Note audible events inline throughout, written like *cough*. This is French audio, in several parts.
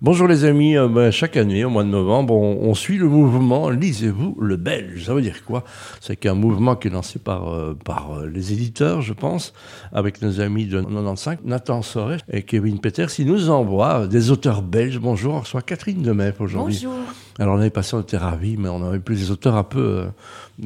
Bonjour les amis, euh, ben, chaque année au mois de novembre, on, suit le mouvement Lisez-vous le Belge. Ça veut dire quoi? C'est qu'un mouvement qui est lancé par, euh, par euh, les éditeurs, je pense, avec nos amis de 95, Nathan Sorel et Kevin Peters. Ils nous envoient des auteurs belges. Bonjour, on reçoit Catherine Demeff aujourd'hui. Bonjour. Alors on avait passé, on était ravis, mais on avait plus des auteurs un peu...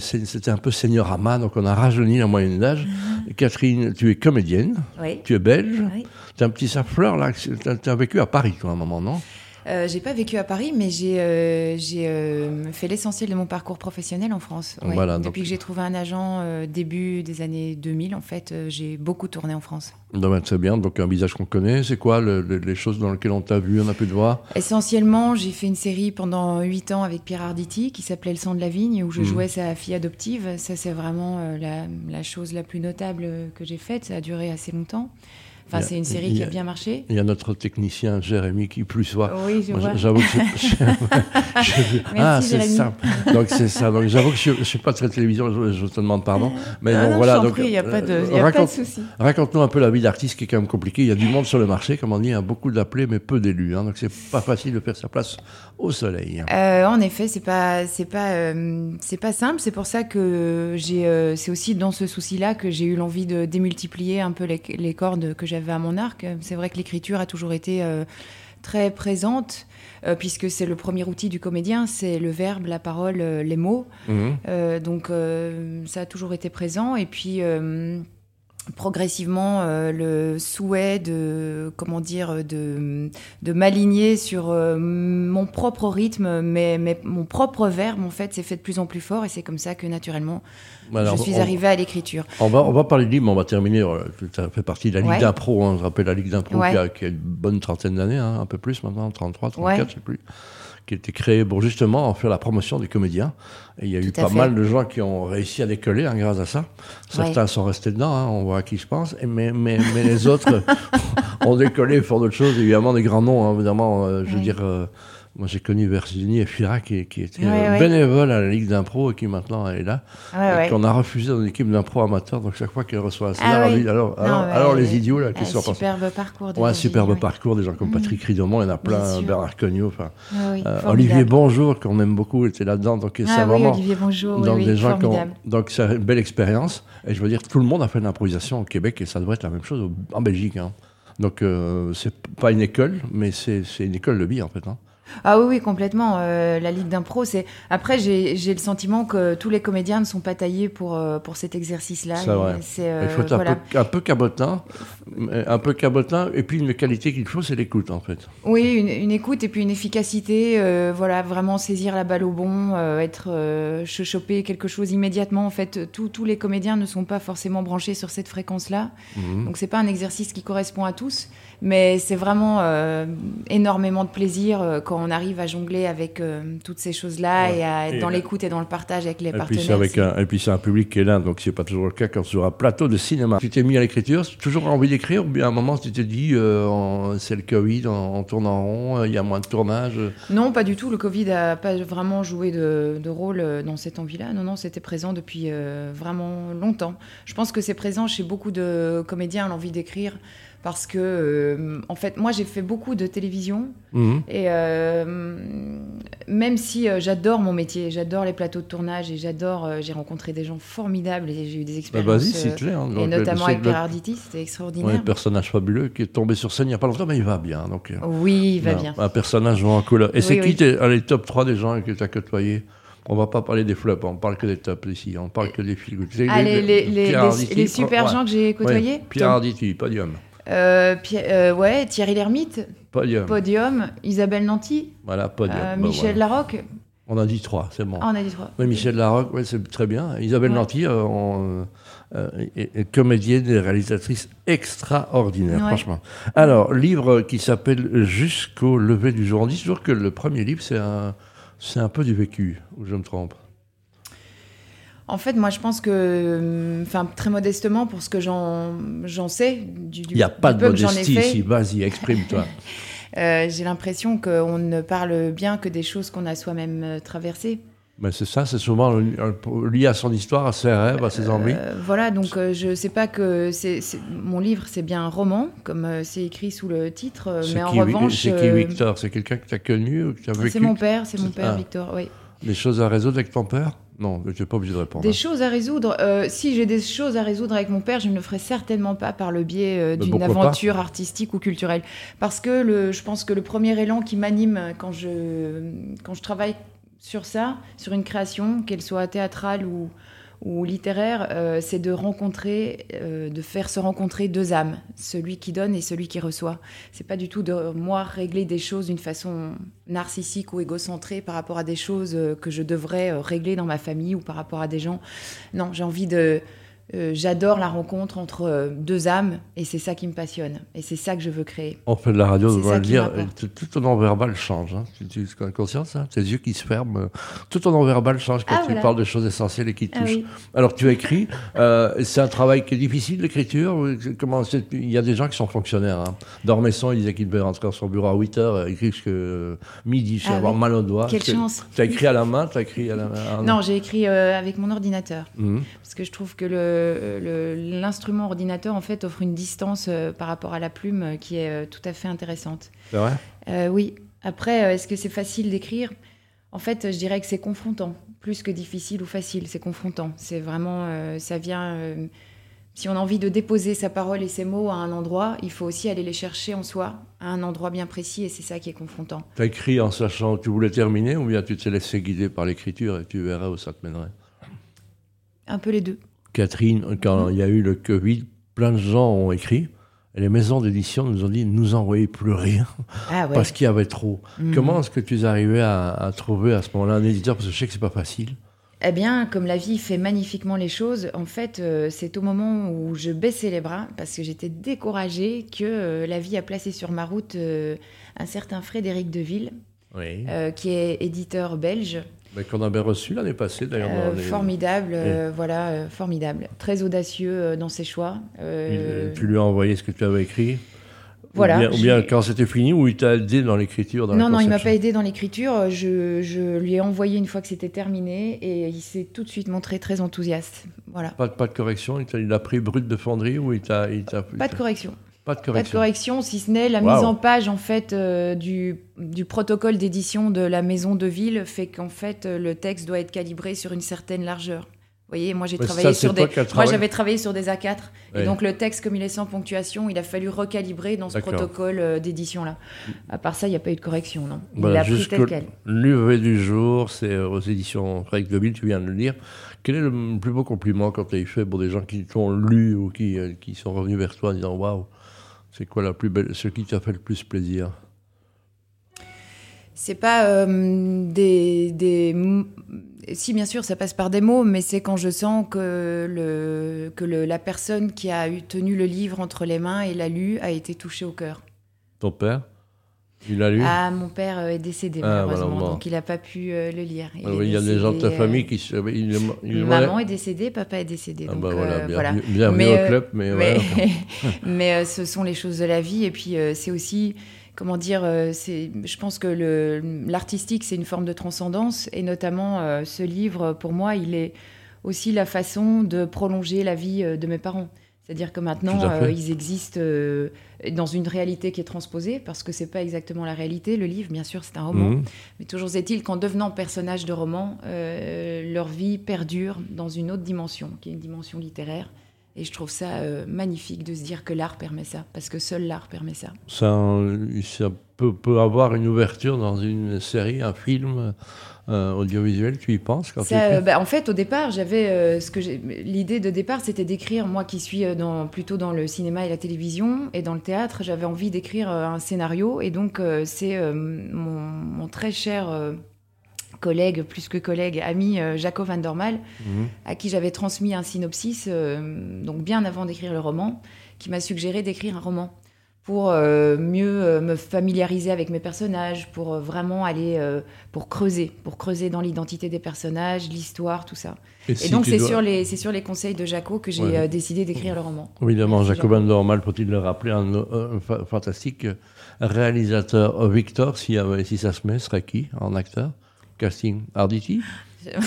C'était un peu seigneurama, donc on a rajeuni la moyenne d'âge. Mhm. Catherine, tu es comédienne, oui. tu es belge, oui. tu as un petit fleur là, tu as vécu à Paris, toi, à un moment, non? Euh, j'ai pas vécu à Paris, mais j'ai euh, euh, fait l'essentiel de mon parcours professionnel en France. Depuis que j'ai trouvé un agent début des années 2000, en fait, j'ai beaucoup tourné en France. c'est bien. Donc un visage qu'on connaît, c'est quoi les choses dans lesquelles on t'a vu, on a pu te voir Essentiellement, j'ai fait une série pendant 8 ans avec Pierre Arditi qui s'appelait Le sang de la vigne, où je mmh. jouais sa fille adoptive. Ça, c'est vraiment la, la chose la plus notable que j'ai faite. Ça a duré assez longtemps. Enfin, c'est une série qui a, bien marché. Il y a notre technicien Jérémy qui plus soit. Oui, je vois. J'avoue que je, *laughs* ah, c'est ça. Donc c'est ça. Donc j'avoue que je, ne suis pas très télévision. Je, te demande pardon. Mais ah non, voilà. Donc il n'y a pas de, y a raconte, pas de souci. Raconte-nous un peu la vie d'artiste qui est quand même compliquée. Il y a du monde sur le marché, comme on dit, il y a beaucoup d'appelés mais peu d'élus. Hein, donc c'est pas facile de faire sa place au soleil. Euh, en effet, c'est pas, c'est pas, euh, c'est pas simple. C'est pour ça que j'ai, euh, c'est aussi dans ce souci-là que j'ai eu l'envie de démultiplier un peu les, les cordes que j'avais à mon arc. C'est vrai que l'écriture a toujours été euh, très présente, euh, puisque c'est le premier outil du comédien, c'est le verbe, la parole, euh, les mots. Mhm. donc ça a toujours été présent. Et puis progressivement euh, le souhait de comment dire de, de m'aligner sur euh, mon propre rythme mais, mais, mon propre verbe en fait s'est fait de plus en plus fort et c'est comme ça que naturellement je suis arrivée à l'écriture. on va on va parler de libre on va terminer ça fait partie de la Ligue d'impro hein, je rappelle la Ligue d'impro qui, a une bonne trentaine d'années hein, un peu plus maintenant 33 34 je sais plus qui était créé pour justement en faire la promotion des comédiens. Et il y a eu pas mal de gens qui ont réussi à décoller hein, grâce à ça. Certains sont restés dedans, hein, on voit à qui je pense, et mais, mais, mais les *laughs* autres ont décollé pour d'autres choses, évidemment des grands noms, hein, évidemment, euh, je veux dire... Euh, moi, j'ai connu Virginie Efira qui, qui était bénévole à la Ligue d'impro et qui maintenant est là. et qu'on a refusé dans une équipe d'impro amateur. Donc, chaque fois qu'elle reçoit un ah alors, alors, alors, les idiots là, qui sont Superbe parcours. Ouais, superbe parcours. Des gens comme Patrick Ridomont, il y en a plein. Bernard Cognot. Enfin, euh, Olivier Bonjour, qu'on aime beaucoup, était là-dedans. Donc, ah, vraiment. Olivier Bonjour. Donc, des gens donc, c'est une belle expérience. Et je veux dire, tout le monde a fait de l'improvisation au Québec et ça devrait être la même chose en Belgique. Hein. Donc, euh, c'est pas une école, mais c'est une école de vie en fait. Hein. Ah oui, oui, complètement. Euh, la Ligue d'impro, c'est. Après, j'ai le sentiment que tous les comédiens ne sont pas taillés pour, euh, pour cet exercice-là. C'est. Euh, Il faut être un, peu, un, peu, cabotin, un peu cabotin, et puis une qualité qu'il faut, c'est l'écoute, en fait. Oui, une, écoute et puis une efficacité. voilà, vraiment saisir la balle au bon, être choper quelque chose immédiatement. En fait, tous les comédiens ne sont pas forcément branchés sur cette fréquence-là. Mhm. Donc, c'est pas un exercice qui correspond à tous, mais c'est vraiment énormément de plaisir quand on arrive à jongler avec euh, toutes ces choses-là et à être dans l'écoute et dans le partage avec les partenaires. avec et puis c'est un public qui est là, donc c'est pas toujours le cas quand sur un plateau de cinéma. Tu t'es mis à l'écriture, toujours envie d'écrire, ou bien à un moment tu t'es dit euh, c'est le Covid, en, tournant rond, il y a moins de tournage? Non, pas du tout. Le Covid n'a pas vraiment joué de, rôle euh, dans cette envie-là. Non, non, c'était présent depuis vraiment longtemps. Je pense que c'est présent chez beaucoup de comédiens, l'envie d'écrire parce que euh, en fait moi j'ai fait beaucoup de télévision. Mhm. et euh, même si euh, j'adore mon métier j'adore les plateaux de tournage et j'adore j'ai rencontré des gens formidables et j'ai eu des bah, expériences vas-y c'est clair hein, et notamment avec Pierre Arditi c'était extraordinaire. Un personnage fabuleux qui est tombé sur scène il n'y a pas longtemps mais il va bien donc oui il va bien. un personnage en couleur. Et c'est qui les top 3 des gens que tu as côtoyés? On va pas parler des flops, on parle que des tops ici, on parle que des films. Ah, les, les, les, super gens que j'ai côtoyés? Pierre Arditi, podium. Euh, euh, ouais, Thierry Lhermitte. Podium. Podium. Isabelle Nanty. Voilà, podium. Euh, bah, Michel Larocque. On a dit trois, c'est bon. Ah, on a dit trois. Oui, Michel Larocque, ouais, c'est très bien. Isabelle Nanty, est, comédienne et réalisatrice extraordinaire, franchement. Alors, livre qui s'appelle Jusqu'au lever du jour. On dit toujours que le premier livre, c'est un, c'est un peu du vécu, ou je me trompe? En fait, moi, je pense que, enfin, très modestement, pour ce que j'en sais, du, Il n'y a pas de modestie ici, vas-y, exprime-toi. *laughs* Euh, j'ai l'impression qu'on ne parle bien que des choses qu'on a soi-même euh, traversées. Mais c'est ça, c'est souvent lié à son histoire, à ses rêves, à ses envies. voilà, donc je ne sais pas que c'est mon livre, c'est bien un roman, comme c'est écrit sous le titre, mais en revanche. C'est qui Victor? C'est quelqu'un que tu as connu C'est mon père, c'est mon père, ah. Victor, oui. Des choses à résoudre avec ton père? Non, je n'ai pas obligé de répondre. Des hein. choses à résoudre. Euh, si j'ai des choses à résoudre avec mon père, je ne le ferai certainement pas par le biais euh, d'une aventure artistique ou culturelle. Parce que le, je pense que le premier élan qui m'anime quand je, quand je travaille sur ça, sur une création, qu'elle soit théâtrale ou, ou littéraire, euh, c'est de rencontrer, euh, de faire se rencontrer deux âmes, celui qui donne et celui qui reçoit. C'est pas du tout de moi régler des choses d'une façon narcissique ou égocentrée par rapport à des choses euh, que je devrais régler dans ma famille ou par rapport à des gens. Non, j'ai envie de euh, j'adore la rencontre entre euh, deux âmes et c'est ça qui me passionne et c'est ça que je veux créer. On fait de la radio, on va le dire, tout ton non-verbal change. Hein. Tu, es conscient de ça? Tes yeux qui se ferment, euh, tout ton non-verbal change quand ah, tu parles de choses essentielles et qui ah touchent. Alors tu écris, c'est un travail qui est difficile l'écriture. Comment Il y a des gens qui sont fonctionnaires. Hein. Dormesson, il disait qu'il devait rentrer dans son bureau à 8 heures, écrire jusqu'à midi, je ah, avoir mal au doigt. Quelle chance Tu as écrit à la main, tu as écrit à la main Non, j'ai écrit avec mon ordinateur. Mmh. Parce que je trouve que le l'instrument ordinateur en fait offre une distance euh, par rapport à la plume euh, qui est euh, tout à fait intéressante. C'est vrai? Oui. Après, est-ce que c'est facile d'écrire? En fait, je dirais que c'est confrontant, plus que difficile ou facile. C'est confrontant. C'est vraiment, ça vient. si on a envie de déposer sa parole et ses mots à un endroit, il faut aussi aller les chercher en soi, à un endroit bien précis, et c'est ça qui est confrontant. Tu as écrit en sachant que tu voulais terminer, ou bien tu te laissé guider par l'écriture et tu verrais où ça te mènerait? Un peu les deux. Catherine, quand il y a eu le Covid, plein de gens ont écrit. Et les maisons d'édition nous ont dit nous envoyez plus rien ah *laughs* parce qu'il y avait trop. Mhm. Comment est-ce que tu es arrivé à, trouver à ce moment-là un éditeur? Parce que je sais que c'est pas facile. Eh bien, comme la vie fait magnifiquement les choses, en fait, euh, c'est au moment où je baissais les bras, parce que j'étais découragée, que euh, la vie a placé sur ma route euh, un certain Frédéric Deville, qui est éditeur belge, qu'on avait reçu l'année passée d'ailleurs. Euh, formidable, euh, voilà, euh, formidable. Très audacieux dans ses choix. tu lui as envoyé ce que tu avais écrit voilà, ou bien, quand c'était fini, ou il t'a aidé dans l'écriture Non, non, il m'a pas aidé dans l'écriture. Je, je, lui ai envoyé une fois que c'était terminé et il s'est tout de suite montré très enthousiaste. Voilà. Pas, pas de correction Il a pris brut de fonderie ou il t'a. Pas de correction. Pas de correction. si ce n'est la mise en page en fait euh, du, du, protocole d'édition de la maison de ville fait qu'en fait euh, le texte doit être calibré sur une certaine largeur. Vous voyez, moi j'ai travaillé sur des, moi j'avais travaillé sur des A4 et donc le texte comme il est sans ponctuation, il a fallu recalibrer dans ce protocole euh, d'édition là. À part ça, il n'y a pas eu de correction, non. Il a pris tel quel. L'UV du jour, c'est aux éditions Frédéric Deville, tu viens de le dire. Quel est le plus beau compliment quand tu as eu fait pour des gens qui t'ont lu ou qui, qui sont revenus vers toi en disant waouh c'est quoi la plus belle, ce qui t'a fait le plus plaisir C'est pas euh, des, des, Si, bien sûr, ça passe par des mots, mais c'est quand je sens que, le, que le, la personne qui a eu, tenu le livre entre les mains et l'a lu a été touchée au cœur. Ton père? Lu Ah, mon père euh, est décédé, ah, malheureusement, donc il n'a pas pu euh, le lire. Il, ah il y a des gens de ta famille qui... Il, maman est décédée, papa est décédé. Ah bah voilà, euh, bienvenue au club, mais... Mais, *laughs* mais ce sont les choses de la vie, et puis c'est aussi comment dire, c'est, je pense que l'artistique, c'est une forme de transcendance, et notamment ce livre, pour moi, il est aussi la façon de prolonger la vie de mes parents. C'est-à-dire que maintenant, euh, ils existent euh, dans une réalité qui est transposée, parce que c'est pas exactement la réalité. Le livre, bien sûr, c'est un roman. Mhm. Mais toujours est-il qu'en devenant personnage de roman, euh, leur vie perdure dans une autre dimension, qui est une dimension littéraire. Et je trouve ça magnifique de se dire que l'art permet ça, parce que seul l'art permet ça. Ça, ça peut, peut, avoir une ouverture dans une série, un film euh, audiovisuel, tu y penses quand ça, bah, En fait, au départ, j'avais euh, ce que l'idée de départ, c'était d'écrire. Moi, qui suis euh, dans, plutôt dans le cinéma et la télévision et dans le théâtre, j'avais envie d'écrire un scénario. Et donc, c'est mon, très cher collègue, plus que collègue, ami Jacob Van Dormal, mhm. à qui j'avais transmis un synopsis, donc bien avant d'écrire le roman, qui m'a suggéré d'écrire un roman pour euh, mieux euh, me familiariser avec mes personnages, pour euh, vraiment aller, pour creuser, pour creuser dans l'identité des personnages, l'histoire, tout ça. Et, donc c'est sur, les, sur les conseils de Jaco que j'ai décidé d'écrire le roman. Évidemment, Jacobin Normal, faut-il le rappeler, un, fantastique réalisateur. Victor, si, si ça se met, serait qui en acteur? Casting Arditi? *laughs* *laughs*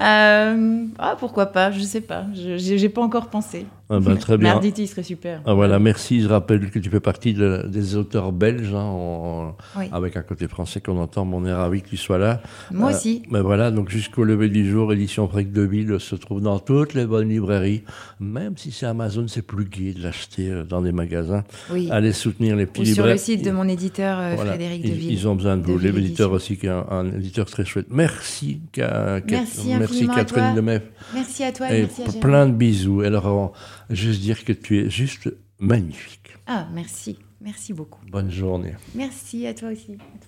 euh, ah, pourquoi pas, je sais pas. Je n'ai pas encore pensé. Ah ben, très bien. Serait super. Ah, voilà, merci. Je rappelle que tu fais partie des auteurs belges, hein, avec un côté français qu'on entend. On est ravi que tu sois là. Moi euh, aussi. Mais voilà, donc jusqu'au lever du jour, édition Break 2000 se trouve dans toutes les bonnes librairies. Même si c'est Amazon, c'est plus gai de l'acheter euh, dans des magasins. Oui. Allez soutenir les petits libraires. Sur le site de mon éditeur Frédéric Deville. Ils ont besoin de, vous. L'éditeur aussi, qui est un, éditeur très chouette. Merci, merci, merci Catherine Demeff. Merci à toi. Et merci à plein de bisous. Alors, juste dire que tu es juste magnifique. Ah, merci. Merci beaucoup. Bonne journée. Merci à toi aussi. À toi